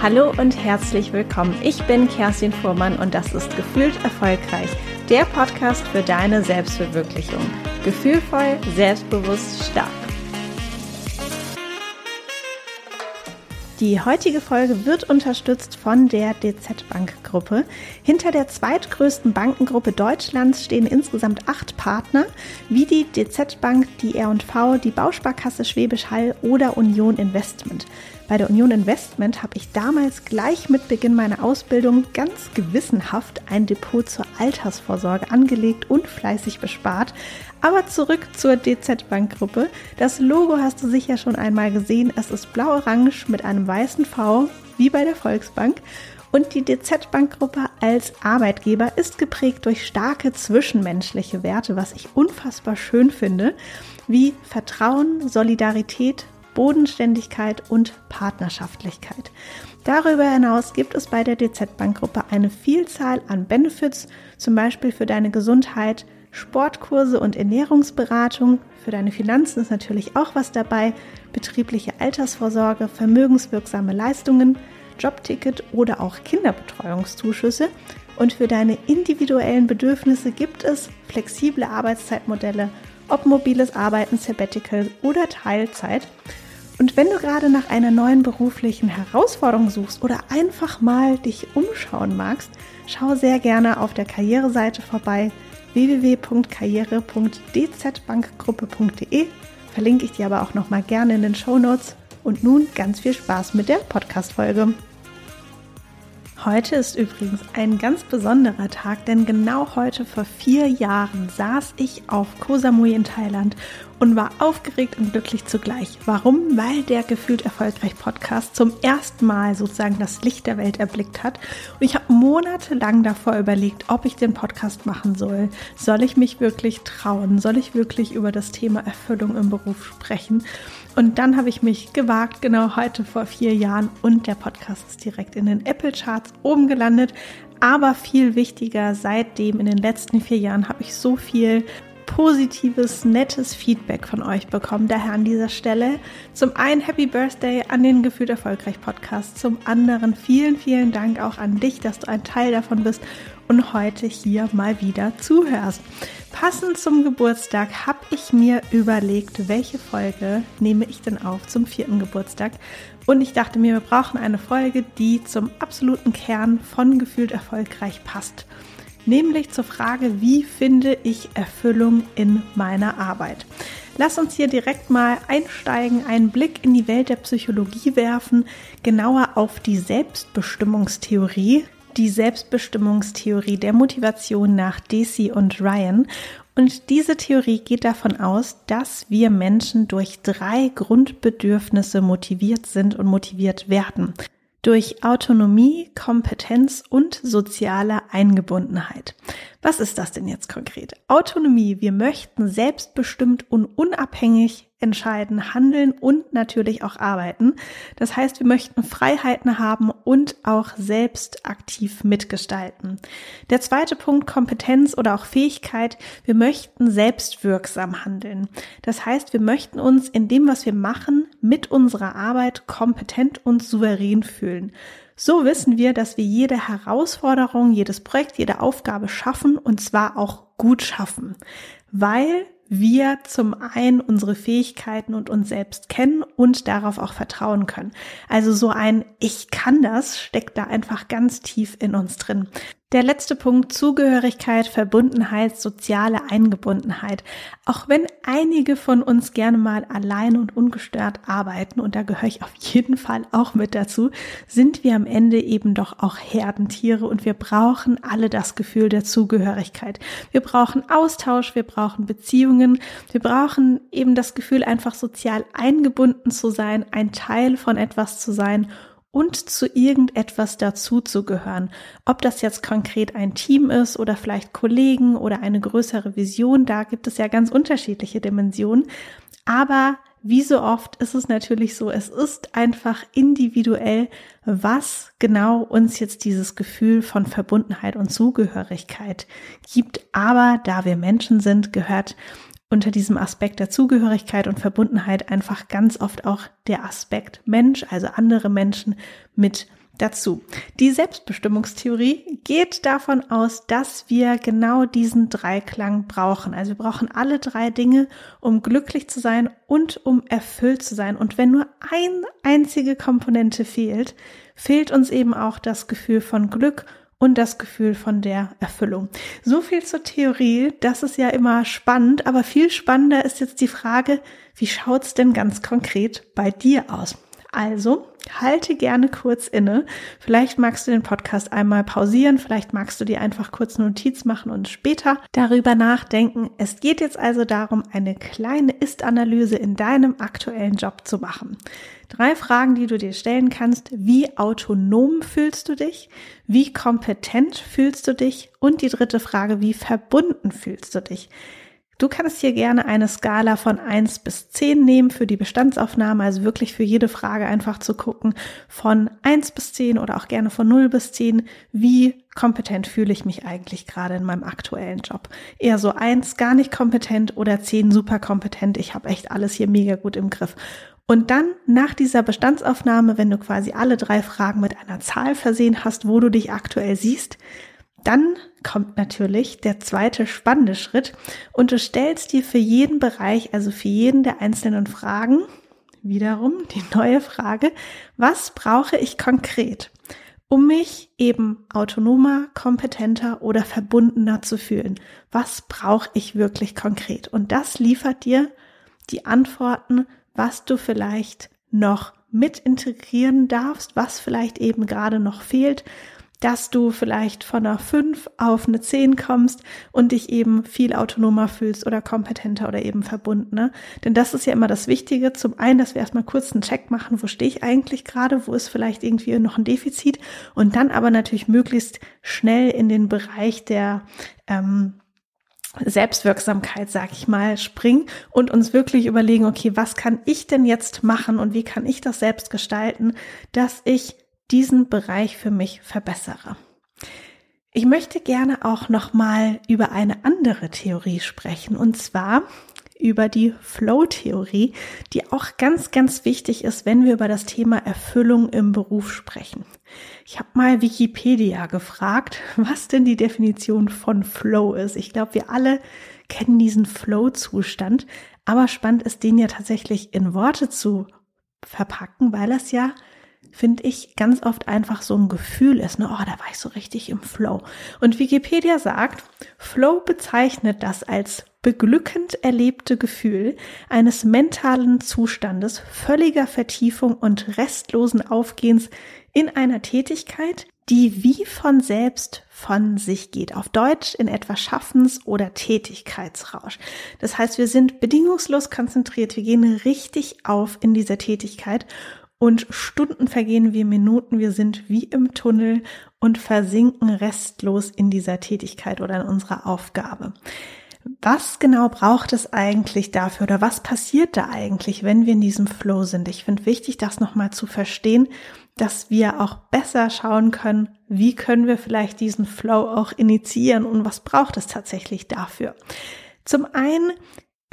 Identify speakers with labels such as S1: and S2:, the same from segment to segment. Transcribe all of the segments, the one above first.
S1: Hallo und herzlich willkommen. Ich bin Kerstin Fuhrmann und das ist Gefühlt Erfolgreich, der Podcast für deine Selbstverwirklichung. Gefühlvoll, selbstbewusst, stark. Die heutige Folge wird unterstützt von der DZ Bank Gruppe. Hinter der zweitgrößten Bankengruppe Deutschlands stehen insgesamt acht Partner, wie die DZ Bank, die R&V, die Bausparkasse Schwäbisch Hall oder Union Investment. Bei der Union Investment habe ich damals gleich mit Beginn meiner Ausbildung ganz gewissenhaft ein Depot zur Altersvorsorge angelegt und fleißig bespart. Aber zurück zur DZ Bank Gruppe. Das Logo hast du sicher schon einmal gesehen. Es ist blau-orange mit einem weißen V, wie bei der Volksbank. Und die DZ Bank Gruppe als Arbeitgeber ist geprägt durch starke zwischenmenschliche Werte, was ich unfassbar schön finde, wie Vertrauen, Solidarität, Bodenständigkeit und Partnerschaftlichkeit. Darüber hinaus gibt es bei der DZ Bank Gruppe eine Vielzahl an Benefits, zum Beispiel für deine Gesundheit, Sportkurse und Ernährungsberatung. Für deine Finanzen ist natürlich auch was dabei, betriebliche Altersvorsorge, vermögenswirksame Leistungen, Jobticket oder auch Kinderbetreuungszuschüsse. Und für deine individuellen Bedürfnisse gibt es flexible Arbeitszeitmodelle, ob mobiles Arbeiten, Sabbatical oder Teilzeit. Und wenn du gerade nach einer neuen beruflichen Herausforderung suchst oder einfach mal dich umschauen magst, schau sehr gerne auf der Karriereseite vorbei www.karriere.dzbankgruppe.de. Verlinke ich dir aber auch noch mal gerne in den Show Notes. Und nun ganz viel Spaß mit der Podcast-Folge. Heute ist übrigens ein ganz besonderer Tag, denn genau heute vor vier Jahren saß ich auf Koh Samui in Thailand und war aufgeregt und glücklich zugleich. Warum? Weil der Gefühlt Erfolgreich Podcast zum ersten Mal sozusagen das Licht der Welt erblickt hat. Und ich habe monatelang davor überlegt, ob ich den Podcast machen soll. Soll ich mich wirklich trauen? Soll ich wirklich über das Thema Erfüllung im Beruf sprechen? Und dann habe ich mich gewagt, genau heute vor vier Jahren. Und der Podcast ist direkt in den Apple Charts oben gelandet. Aber viel wichtiger, seitdem in den letzten vier Jahren habe ich so viel positives, nettes Feedback von euch bekommen. Daher an dieser Stelle zum einen Happy Birthday an den Gefühlt Erfolgreich Podcast, zum anderen vielen, vielen Dank auch an dich, dass du ein Teil davon bist und heute hier mal wieder zuhörst. Passend zum Geburtstag habe ich mir überlegt, welche Folge nehme ich denn auf zum vierten Geburtstag. Und ich dachte mir, wir brauchen eine Folge, die zum absoluten Kern von Gefühlt Erfolgreich passt nämlich zur Frage, wie finde ich Erfüllung in meiner Arbeit. Lass uns hier direkt mal einsteigen, einen Blick in die Welt der Psychologie werfen, genauer auf die Selbstbestimmungstheorie, die Selbstbestimmungstheorie der Motivation nach Deci und Ryan. Und diese Theorie geht davon aus, dass wir Menschen durch drei Grundbedürfnisse motiviert sind und motiviert werden durch Autonomie, Kompetenz und soziale Eingebundenheit. Was ist das denn jetzt konkret? Autonomie. Wir möchten selbstbestimmt und unabhängig entscheiden, handeln und natürlich auch arbeiten. Das heißt, wir möchten Freiheiten haben und auch selbst aktiv mitgestalten. Der zweite Punkt, Kompetenz oder auch Fähigkeit. Wir möchten selbstwirksam handeln. Das heißt, wir möchten uns in dem, was wir machen, mit unserer Arbeit kompetent und souverän fühlen. So wissen wir, dass wir jede Herausforderung, jedes Projekt, jede Aufgabe schaffen und zwar auch gut schaffen, weil wir zum einen unsere Fähigkeiten und uns selbst kennen und darauf auch vertrauen können. Also so ein Ich kann das steckt da einfach ganz tief in uns drin. Der letzte Punkt, Zugehörigkeit, Verbundenheit, soziale Eingebundenheit. Auch wenn einige von uns gerne mal allein und ungestört arbeiten, und da gehöre ich auf jeden Fall auch mit dazu, sind wir am Ende eben doch auch Herdentiere und wir brauchen alle das Gefühl der Zugehörigkeit. Wir brauchen Austausch, wir brauchen Beziehungen, wir brauchen eben das Gefühl, einfach sozial eingebunden zu sein, ein Teil von etwas zu sein und zu irgendetwas dazuzugehören. Ob das jetzt konkret ein Team ist oder vielleicht Kollegen oder eine größere Vision, da gibt es ja ganz unterschiedliche Dimensionen. Aber wie so oft ist es natürlich so, es ist einfach individuell, was genau uns jetzt dieses Gefühl von Verbundenheit und Zugehörigkeit gibt. Aber da wir Menschen sind, gehört unter diesem Aspekt der Zugehörigkeit und Verbundenheit einfach ganz oft auch der Aspekt Mensch, also andere Menschen mit dazu. Die Selbstbestimmungstheorie geht davon aus, dass wir genau diesen Dreiklang brauchen. Also wir brauchen alle drei Dinge, um glücklich zu sein und um erfüllt zu sein. Und wenn nur eine einzige Komponente fehlt, fehlt uns eben auch das Gefühl von Glück und das Gefühl von der Erfüllung. So viel zur Theorie, das ist ja immer spannend, aber viel spannender ist jetzt die Frage, wie schaut's denn ganz konkret bei dir aus? Also, halte gerne kurz inne. Vielleicht magst du den Podcast einmal pausieren, vielleicht magst du dir einfach kurz Notiz machen und später darüber nachdenken. Es geht jetzt also darum, eine kleine Ist-Analyse in deinem aktuellen Job zu machen. Drei Fragen, die du dir stellen kannst. Wie autonom fühlst du dich? Wie kompetent fühlst du dich? Und die dritte Frage, wie verbunden fühlst du dich? Du kannst hier gerne eine Skala von eins bis zehn nehmen für die Bestandsaufnahme, also wirklich für jede Frage einfach zu gucken, von eins bis zehn oder auch gerne von null bis zehn, wie kompetent fühle ich mich eigentlich gerade in meinem aktuellen Job. Eher so eins gar nicht kompetent oder zehn super kompetent, ich habe echt alles hier mega gut im Griff. Und dann nach dieser Bestandsaufnahme, wenn du quasi alle drei Fragen mit einer Zahl versehen hast, wo du dich aktuell siehst, dann kommt natürlich der zweite spannende Schritt und du stellst dir für jeden Bereich, also für jeden der einzelnen Fragen, wiederum die neue Frage, was brauche ich konkret, um mich eben autonomer, kompetenter oder verbundener zu fühlen? Was brauche ich wirklich konkret? Und das liefert dir die Antworten, was du vielleicht noch mit integrieren darfst, was vielleicht eben gerade noch fehlt dass du vielleicht von einer 5 auf eine 10 kommst und dich eben viel autonomer fühlst oder kompetenter oder eben verbundener. Denn das ist ja immer das Wichtige. Zum einen, dass wir erstmal kurz einen Check machen, wo stehe ich eigentlich gerade, wo ist vielleicht irgendwie noch ein Defizit und dann aber natürlich möglichst schnell in den Bereich der ähm, Selbstwirksamkeit, sag ich mal, springen und uns wirklich überlegen, okay, was kann ich denn jetzt machen und wie kann ich das selbst gestalten, dass ich diesen Bereich für mich verbessere. Ich möchte gerne auch noch mal über eine andere Theorie sprechen und zwar über die Flow-Theorie, die auch ganz, ganz wichtig ist, wenn wir über das Thema Erfüllung im Beruf sprechen. Ich habe mal Wikipedia gefragt, was denn die Definition von Flow ist. Ich glaube, wir alle kennen diesen Flow-Zustand, aber spannend ist, den ja tatsächlich in Worte zu verpacken, weil das ja finde ich, ganz oft einfach so ein Gefühl ist, ne, oh, da war ich so richtig im Flow. Und Wikipedia sagt, Flow bezeichnet das als beglückend erlebte Gefühl eines mentalen Zustandes völliger Vertiefung und restlosen Aufgehens in einer Tätigkeit, die wie von selbst von sich geht. Auf Deutsch in etwa Schaffens- oder Tätigkeitsrausch. Das heißt, wir sind bedingungslos konzentriert, wir gehen richtig auf in dieser Tätigkeit und Stunden vergehen wie Minuten, wir sind wie im Tunnel und versinken restlos in dieser Tätigkeit oder in unserer Aufgabe. Was genau braucht es eigentlich dafür oder was passiert da eigentlich, wenn wir in diesem Flow sind? Ich finde wichtig, das nochmal zu verstehen, dass wir auch besser schauen können, wie können wir vielleicht diesen Flow auch initiieren und was braucht es tatsächlich dafür. Zum einen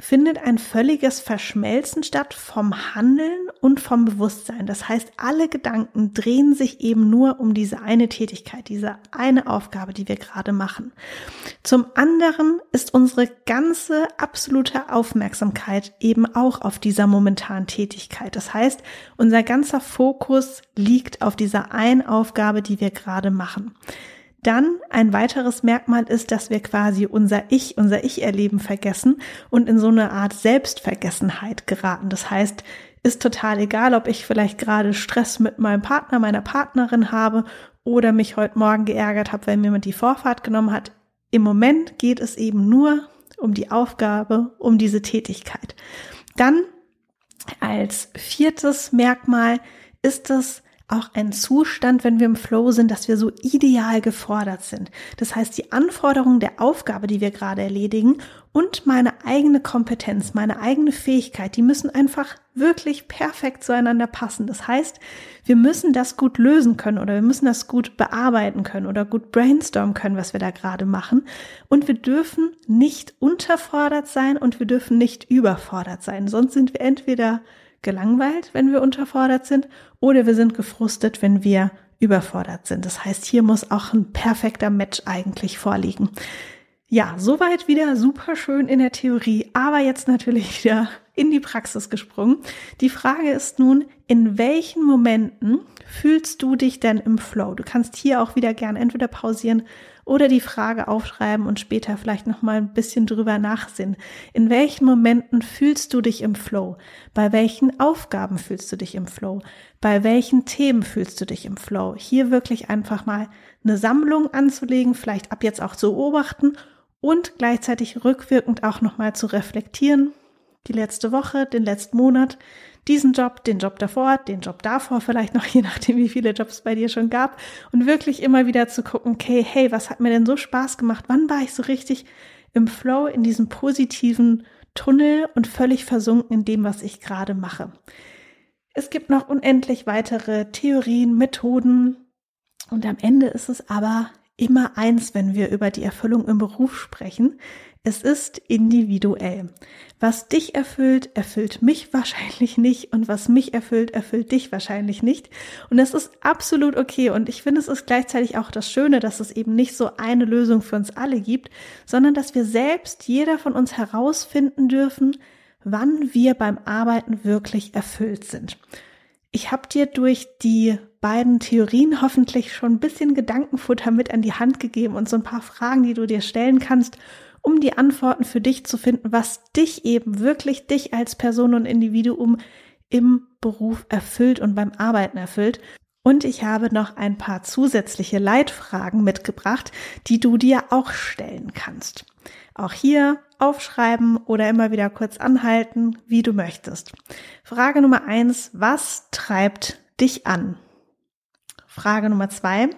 S1: findet ein völliges Verschmelzen statt vom Handeln und vom Bewusstsein. Das heißt, alle Gedanken drehen sich eben nur um diese eine Tätigkeit, diese eine Aufgabe, die wir gerade machen. Zum anderen ist unsere ganze absolute Aufmerksamkeit eben auch auf dieser momentanen Tätigkeit. Das heißt, unser ganzer Fokus liegt auf dieser einen Aufgabe, die wir gerade machen. Dann ein weiteres Merkmal ist, dass wir quasi unser Ich, unser Ich-Erleben vergessen und in so eine Art Selbstvergessenheit geraten. Das heißt, ist total egal, ob ich vielleicht gerade Stress mit meinem Partner, meiner Partnerin habe oder mich heute Morgen geärgert habe, weil mir jemand die Vorfahrt genommen hat. Im Moment geht es eben nur um die Aufgabe, um diese Tätigkeit. Dann als viertes Merkmal ist es auch ein Zustand, wenn wir im Flow sind, dass wir so ideal gefordert sind. Das heißt, die Anforderungen der Aufgabe, die wir gerade erledigen und meine eigene Kompetenz, meine eigene Fähigkeit, die müssen einfach wirklich perfekt zueinander passen. Das heißt, wir müssen das gut lösen können oder wir müssen das gut bearbeiten können oder gut brainstormen können, was wir da gerade machen. Und wir dürfen nicht unterfordert sein und wir dürfen nicht überfordert sein. Sonst sind wir entweder gelangweilt, wenn wir unterfordert sind, oder wir sind gefrustet, wenn wir überfordert sind. Das heißt, hier muss auch ein perfekter Match eigentlich vorliegen. Ja, soweit wieder super schön in der Theorie, aber jetzt natürlich wieder in die Praxis gesprungen. Die Frage ist nun, in welchen Momenten fühlst du dich denn im Flow? Du kannst hier auch wieder gern entweder pausieren oder die Frage aufschreiben und später vielleicht noch mal ein bisschen drüber nachsinnen. In welchen Momenten fühlst du dich im Flow? Bei welchen Aufgaben fühlst du dich im Flow? Bei welchen Themen fühlst du dich im Flow? Hier wirklich einfach mal eine Sammlung anzulegen, vielleicht ab jetzt auch zu beobachten und gleichzeitig rückwirkend auch noch mal zu reflektieren. Die letzte Woche, den letzten Monat, diesen Job, den Job davor, den Job davor vielleicht noch, je nachdem, wie viele Jobs bei dir schon gab. Und wirklich immer wieder zu gucken, okay, hey, was hat mir denn so Spaß gemacht? Wann war ich so richtig im Flow, in diesem positiven Tunnel und völlig versunken in dem, was ich gerade mache? Es gibt noch unendlich weitere Theorien, Methoden. Und am Ende ist es aber immer eins, wenn wir über die Erfüllung im Beruf sprechen. Es ist individuell. Was dich erfüllt, erfüllt mich wahrscheinlich nicht und was mich erfüllt, erfüllt dich wahrscheinlich nicht. Und das ist absolut okay. Und ich finde, es ist gleichzeitig auch das Schöne, dass es eben nicht so eine Lösung für uns alle gibt, sondern dass wir selbst, jeder von uns herausfinden dürfen, wann wir beim Arbeiten wirklich erfüllt sind. Ich habe dir durch die beiden Theorien hoffentlich schon ein bisschen Gedankenfutter mit an die Hand gegeben und so ein paar Fragen, die du dir stellen kannst, um die Antworten für dich zu finden, was dich eben wirklich dich als Person und Individuum im Beruf erfüllt und beim Arbeiten erfüllt. Und ich habe noch ein paar zusätzliche Leitfragen mitgebracht, die du dir auch stellen kannst. Auch hier aufschreiben oder immer wieder kurz anhalten, wie du möchtest. Frage Nummer eins, was treibt dich an? Frage Nummer zwei,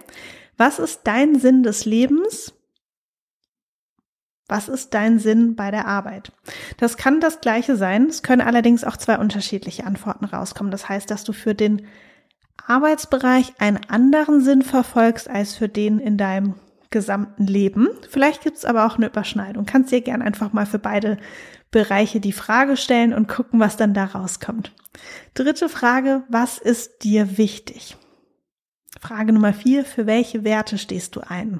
S1: was ist dein Sinn des Lebens was ist dein Sinn bei der Arbeit? Das kann das gleiche sein. Es können allerdings auch zwei unterschiedliche Antworten rauskommen. Das heißt, dass du für den Arbeitsbereich einen anderen Sinn verfolgst als für den in deinem gesamten Leben. Vielleicht gibt es aber auch eine Überschneidung. Kannst dir gern einfach mal für beide Bereiche die Frage stellen und gucken, was dann da rauskommt. Dritte Frage, was ist dir wichtig? Frage Nummer vier, für welche Werte stehst du ein?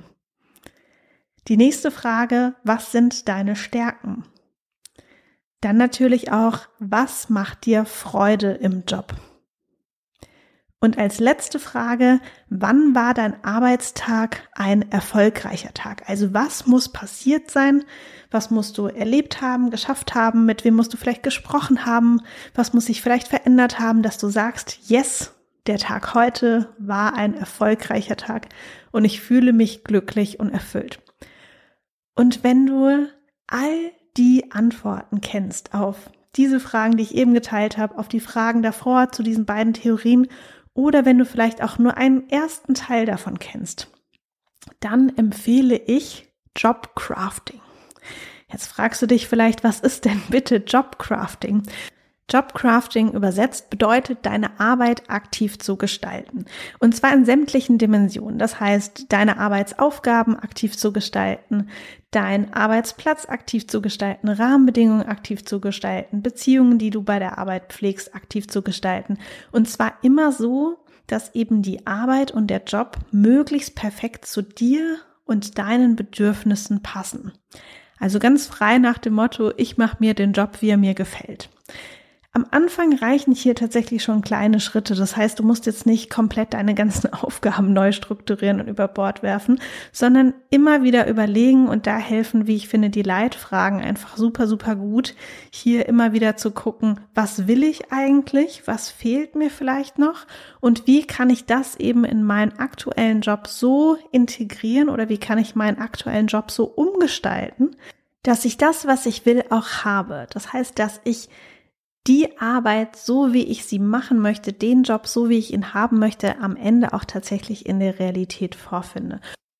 S1: Die nächste Frage, was sind deine Stärken? Dann natürlich auch, was macht dir Freude im Job? Und als letzte Frage, wann war dein Arbeitstag ein erfolgreicher Tag? Also was muss passiert sein? Was musst du erlebt haben, geschafft haben? Mit wem musst du vielleicht gesprochen haben? Was muss sich vielleicht verändert haben, dass du sagst, yes, der Tag heute war ein erfolgreicher Tag und ich fühle mich glücklich und erfüllt. Und wenn du all die Antworten kennst auf diese Fragen, die ich eben geteilt habe, auf die Fragen davor zu diesen beiden Theorien oder wenn du vielleicht auch nur einen ersten Teil davon kennst, dann empfehle ich Jobcrafting. Jetzt fragst du dich vielleicht, was ist denn bitte Jobcrafting? Jobcrafting übersetzt bedeutet, deine Arbeit aktiv zu gestalten. Und zwar in sämtlichen Dimensionen. Das heißt, deine Arbeitsaufgaben aktiv zu gestalten, deinen Arbeitsplatz aktiv zu gestalten, Rahmenbedingungen aktiv zu gestalten, Beziehungen, die du bei der Arbeit pflegst, aktiv zu gestalten. Und zwar immer so, dass eben die Arbeit und der Job möglichst perfekt zu dir und deinen Bedürfnissen passen. Also ganz frei nach dem Motto, ich mache mir den Job, wie er mir gefällt. Am Anfang reichen hier tatsächlich schon kleine Schritte. Das heißt, du musst jetzt nicht komplett deine ganzen Aufgaben neu strukturieren und über Bord werfen, sondern immer wieder überlegen und da helfen, wie ich finde, die Leitfragen einfach super, super gut. Hier immer wieder zu gucken, was will ich eigentlich? Was fehlt mir vielleicht noch? Und wie kann ich das eben in meinen aktuellen Job so integrieren oder wie kann ich meinen aktuellen Job so umgestalten, dass ich das, was ich will, auch habe. Das heißt, dass ich die Arbeit, so wie ich sie machen möchte, den Job, so wie ich ihn haben möchte, am Ende auch tatsächlich in der Realität vorfinde.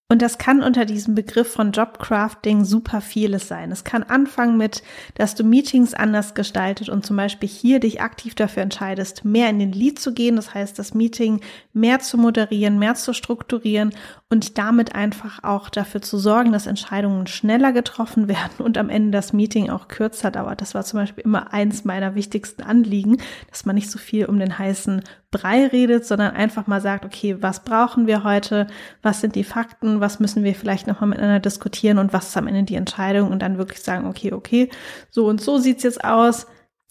S1: Und das kann unter diesem Begriff von Jobcrafting super vieles sein. Es kann anfangen mit, dass du Meetings anders gestaltet und zum Beispiel hier dich aktiv dafür entscheidest, mehr in den Lead zu gehen. Das heißt, das Meeting mehr zu moderieren, mehr zu strukturieren und damit einfach auch dafür zu sorgen, dass Entscheidungen schneller getroffen werden und am Ende das Meeting auch kürzer dauert. Das war zum Beispiel immer eins meiner wichtigsten Anliegen, dass man nicht so viel um den heißen Brei redet, sondern einfach mal sagt, okay, was brauchen wir heute? Was sind die Fakten? Was müssen wir vielleicht nochmal miteinander diskutieren? Und was ist am Ende die Entscheidung? Und dann wirklich sagen, okay, okay, so und so sieht's jetzt aus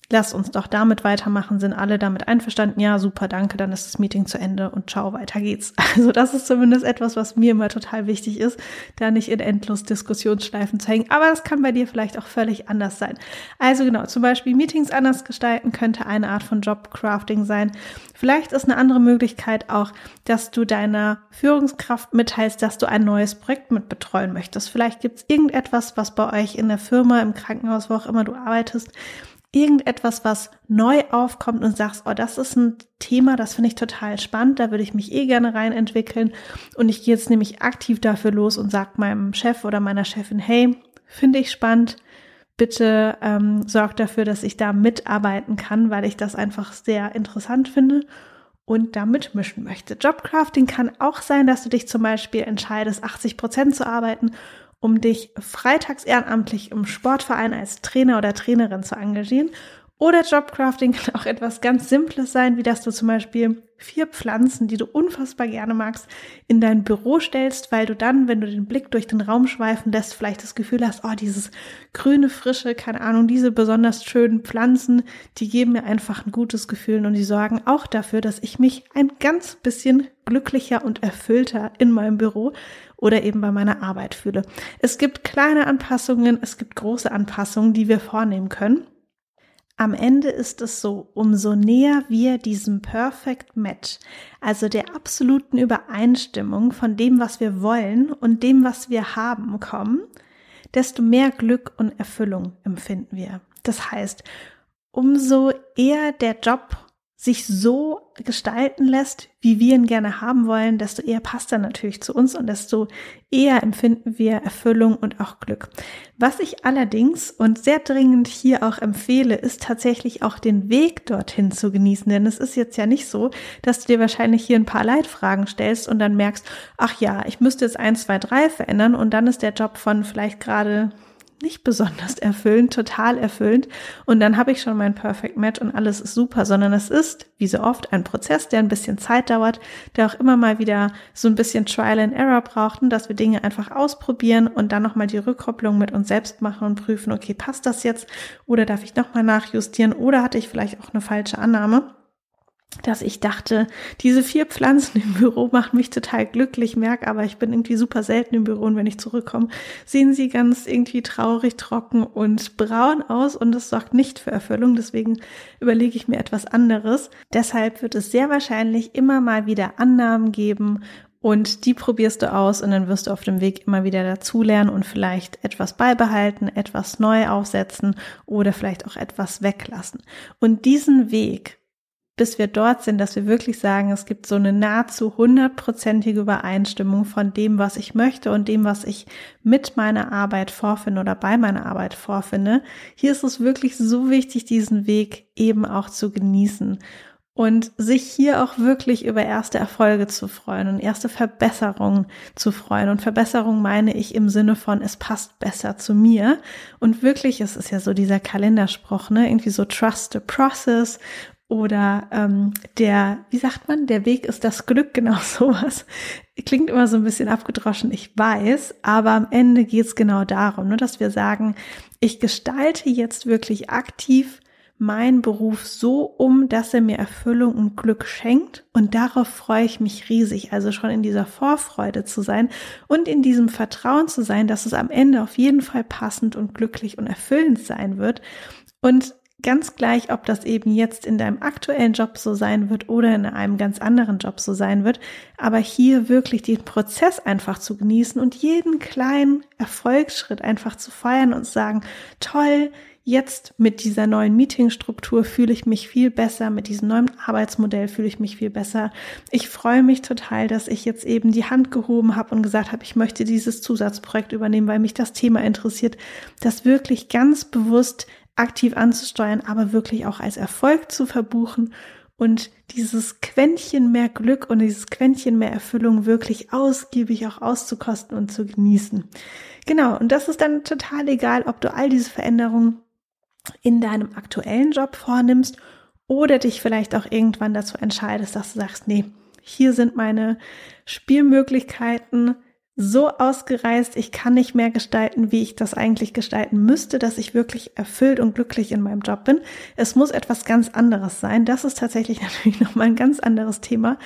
S1: Lass uns doch damit weitermachen. Sind alle damit einverstanden? Ja, super, danke. Dann ist das Meeting zu Ende und ciao, weiter geht's. Also das ist zumindest etwas, was mir immer total wichtig ist, da nicht in endlos Diskussionsschleifen zu hängen. Aber das kann bei dir vielleicht auch völlig anders sein. Also genau, zum Beispiel Meetings anders gestalten könnte eine Art von Jobcrafting sein. Vielleicht ist eine andere Möglichkeit auch, dass du deiner Führungskraft mitteilst, dass du ein neues Projekt mit betreuen möchtest. Vielleicht gibt's irgendetwas, was bei euch in der Firma, im Krankenhaus, wo auch immer du arbeitest, irgendetwas, was neu aufkommt und sagst, oh, das ist ein Thema, das finde ich total spannend, da würde ich mich eh gerne rein entwickeln und ich gehe jetzt nämlich aktiv dafür los und sag meinem Chef oder meiner Chefin, hey, finde ich spannend, bitte ähm, sorg dafür, dass ich da mitarbeiten kann, weil ich das einfach sehr interessant finde und da mitmischen möchte. Jobcrafting kann auch sein, dass du dich zum Beispiel entscheidest, 80 Prozent zu arbeiten um dich freitags ehrenamtlich im Sportverein als Trainer oder Trainerin zu engagieren. Oder Jobcrafting kann auch etwas ganz Simples sein, wie dass du zum Beispiel vier Pflanzen, die du unfassbar gerne magst, in dein Büro stellst, weil du dann, wenn du den Blick durch den Raum schweifen lässt, vielleicht das Gefühl hast, oh, dieses grüne, frische, keine Ahnung, diese besonders schönen Pflanzen, die geben mir einfach ein gutes Gefühl und die sorgen auch dafür, dass ich mich ein ganz bisschen glücklicher und erfüllter in meinem Büro oder eben bei meiner Arbeit fühle. Es gibt kleine Anpassungen, es gibt große Anpassungen, die wir vornehmen können. Am Ende ist es so, umso näher wir diesem Perfect Match, also der absoluten Übereinstimmung von dem, was wir wollen und dem, was wir haben, kommen, desto mehr Glück und Erfüllung empfinden wir. Das heißt, umso eher der Job sich so gestalten lässt, wie wir ihn gerne haben wollen, desto eher passt er natürlich zu uns und desto eher empfinden wir Erfüllung und auch Glück. Was ich allerdings und sehr dringend hier auch empfehle, ist tatsächlich auch den Weg dorthin zu genießen. Denn es ist jetzt ja nicht so, dass du dir wahrscheinlich hier ein paar Leitfragen stellst und dann merkst, ach ja, ich müsste jetzt eins, zwei, drei verändern und dann ist der Job von vielleicht gerade nicht besonders erfüllend, total erfüllend. Und dann habe ich schon mein Perfect Match und alles ist super, sondern es ist, wie so oft, ein Prozess, der ein bisschen Zeit dauert, der auch immer mal wieder so ein bisschen Trial and Error braucht und dass wir Dinge einfach ausprobieren und dann nochmal die Rückkopplung mit uns selbst machen und prüfen, okay, passt das jetzt? Oder darf ich nochmal nachjustieren? Oder hatte ich vielleicht auch eine falsche Annahme dass ich dachte, diese vier Pflanzen im Büro machen mich total glücklich, merke aber, ich bin irgendwie super selten im Büro und wenn ich zurückkomme, sehen sie ganz irgendwie traurig, trocken und braun aus und das sorgt nicht für Erfüllung. Deswegen überlege ich mir etwas anderes. Deshalb wird es sehr wahrscheinlich immer mal wieder Annahmen geben und die probierst du aus und dann wirst du auf dem Weg immer wieder dazulernen und vielleicht etwas beibehalten, etwas neu aufsetzen oder vielleicht auch etwas weglassen. Und diesen Weg bis wir dort sind, dass wir wirklich sagen, es gibt so eine nahezu hundertprozentige Übereinstimmung von dem, was ich möchte und dem, was ich mit meiner Arbeit vorfinde oder bei meiner Arbeit vorfinde. Hier ist es wirklich so wichtig, diesen Weg eben auch zu genießen und sich hier auch wirklich über erste Erfolge zu freuen und erste Verbesserungen zu freuen. Und Verbesserung meine ich im Sinne von, es passt besser zu mir. Und wirklich, es ist ja so dieser Kalenderspruch, ne? Irgendwie so trust the process oder ähm, der, wie sagt man, der Weg ist das Glück, genau sowas. Klingt immer so ein bisschen abgedroschen, ich weiß, aber am Ende geht es genau darum, ne, dass wir sagen, ich gestalte jetzt wirklich aktiv meinen Beruf so um, dass er mir Erfüllung und Glück schenkt. Und darauf freue ich mich riesig. Also schon in dieser Vorfreude zu sein und in diesem Vertrauen zu sein, dass es am Ende auf jeden Fall passend und glücklich und erfüllend sein wird. Und Ganz gleich, ob das eben jetzt in deinem aktuellen Job so sein wird oder in einem ganz anderen Job so sein wird, aber hier wirklich den Prozess einfach zu genießen und jeden kleinen Erfolgsschritt einfach zu feiern und sagen, toll, jetzt mit dieser neuen Meetingstruktur fühle ich mich viel besser, mit diesem neuen Arbeitsmodell fühle ich mich viel besser. Ich freue mich total, dass ich jetzt eben die Hand gehoben habe und gesagt habe, ich möchte dieses Zusatzprojekt übernehmen, weil mich das Thema interessiert, das wirklich ganz bewusst aktiv anzusteuern, aber wirklich auch als Erfolg zu verbuchen und dieses Quäntchen mehr Glück und dieses Quäntchen mehr Erfüllung wirklich ausgiebig auch auszukosten und zu genießen. Genau, und das ist dann total egal, ob du all diese Veränderungen in deinem aktuellen Job vornimmst oder dich vielleicht auch irgendwann dazu entscheidest, dass du sagst, nee, hier sind meine Spielmöglichkeiten so ausgereist, ich kann nicht mehr gestalten, wie ich das eigentlich gestalten müsste, dass ich wirklich erfüllt und glücklich in meinem Job bin. Es muss etwas ganz anderes sein. Das ist tatsächlich natürlich nochmal ein ganz anderes Thema,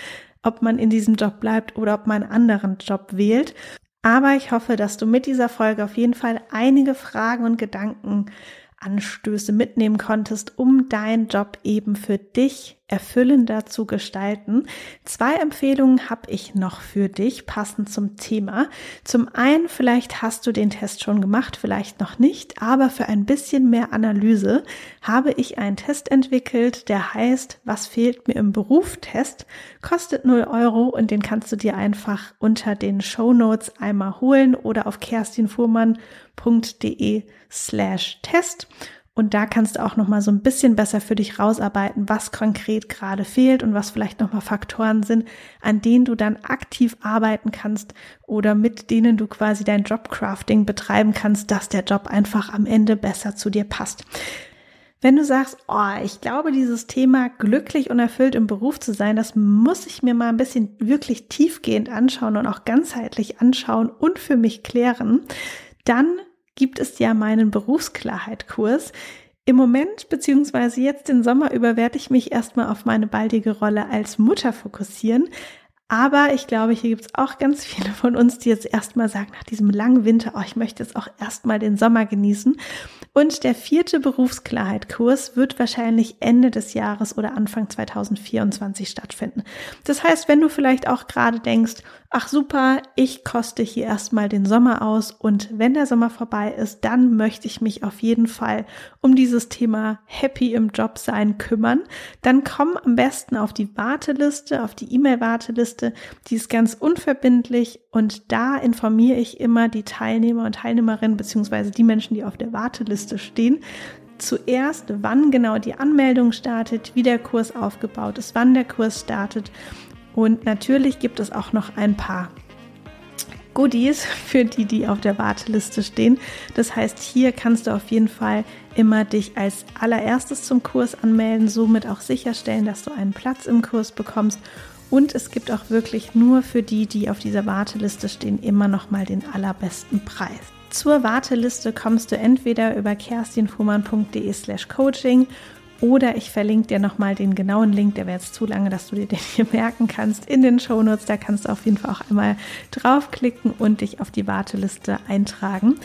S1: ob man in diesem Job bleibt oder ob man einen anderen Job wählt. Aber ich hoffe, dass du mit dieser Folge auf jeden Fall einige Fragen und Gedanken Anstöße mitnehmen konntest, um deinen Job eben für dich erfüllender zu gestalten. Zwei Empfehlungen habe ich noch für dich, passend zum Thema. Zum einen, vielleicht hast du den Test schon gemacht, vielleicht noch nicht, aber für ein bisschen mehr Analyse habe ich einen Test entwickelt, der heißt, was fehlt mir im Beruf Test, kostet 0 Euro und den kannst du dir einfach unter den Show Notes einmal holen oder auf kerstinfuhrmann.de slash Test. Und da kannst du auch noch mal so ein bisschen besser für dich rausarbeiten, was konkret gerade fehlt und was vielleicht noch mal Faktoren sind, an denen du dann aktiv arbeiten kannst oder mit denen du quasi dein Jobcrafting betreiben kannst, dass der Job einfach am Ende besser zu dir passt. Wenn du sagst, oh, ich glaube, dieses Thema glücklich und erfüllt im Beruf zu sein, das muss ich mir mal ein bisschen wirklich tiefgehend anschauen und auch ganzheitlich anschauen und für mich klären, dann gibt es ja meinen Berufsklarheit-Kurs. Im Moment beziehungsweise jetzt den Sommer über werde ich mich erstmal auf meine baldige Rolle als Mutter fokussieren. Aber ich glaube, hier gibt es auch ganz viele von uns, die jetzt erstmal sagen, nach diesem langen Winter, oh, ich möchte jetzt auch erstmal den Sommer genießen. Und der vierte Berufsklarheit-Kurs wird wahrscheinlich Ende des Jahres oder Anfang 2024 stattfinden. Das heißt, wenn du vielleicht auch gerade denkst, ach super, ich koste hier erstmal den Sommer aus und wenn der Sommer vorbei ist, dann möchte ich mich auf jeden Fall um dieses Thema Happy im Job sein kümmern, dann komm am besten auf die Warteliste, auf die E-Mail-Warteliste, die ist ganz unverbindlich und da informiere ich immer die Teilnehmer und Teilnehmerinnen beziehungsweise die Menschen, die auf der Warteliste stehen, zuerst, wann genau die Anmeldung startet, wie der Kurs aufgebaut ist, wann der Kurs startet und natürlich gibt es auch noch ein paar Goodies für die, die auf der Warteliste stehen. Das heißt, hier kannst du auf jeden Fall immer dich als allererstes zum Kurs anmelden, somit auch sicherstellen, dass du einen Platz im Kurs bekommst. Und es gibt auch wirklich nur für die, die auf dieser Warteliste stehen, immer noch mal den allerbesten Preis. Zur Warteliste kommst du entweder über kerstinfuhrmann.de slash coaching oder ich verlinke dir nochmal den genauen Link, der wäre jetzt zu lange, dass du dir den hier merken kannst, in den Shownotes. Da kannst du auf jeden Fall auch einmal draufklicken und dich auf die Warteliste eintragen.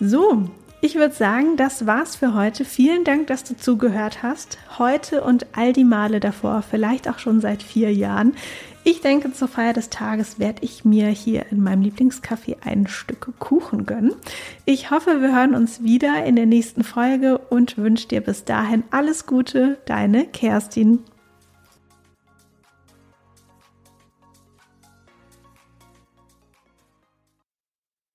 S1: So, ich würde sagen, das war's für heute. Vielen Dank, dass du zugehört hast. Heute und all die Male davor, vielleicht auch schon seit vier Jahren. Ich denke, zur Feier des Tages werde ich mir hier in meinem Lieblingscafé ein Stück Kuchen gönnen. Ich hoffe, wir hören uns wieder in der nächsten Folge und wünsche dir bis dahin alles Gute, deine Kerstin.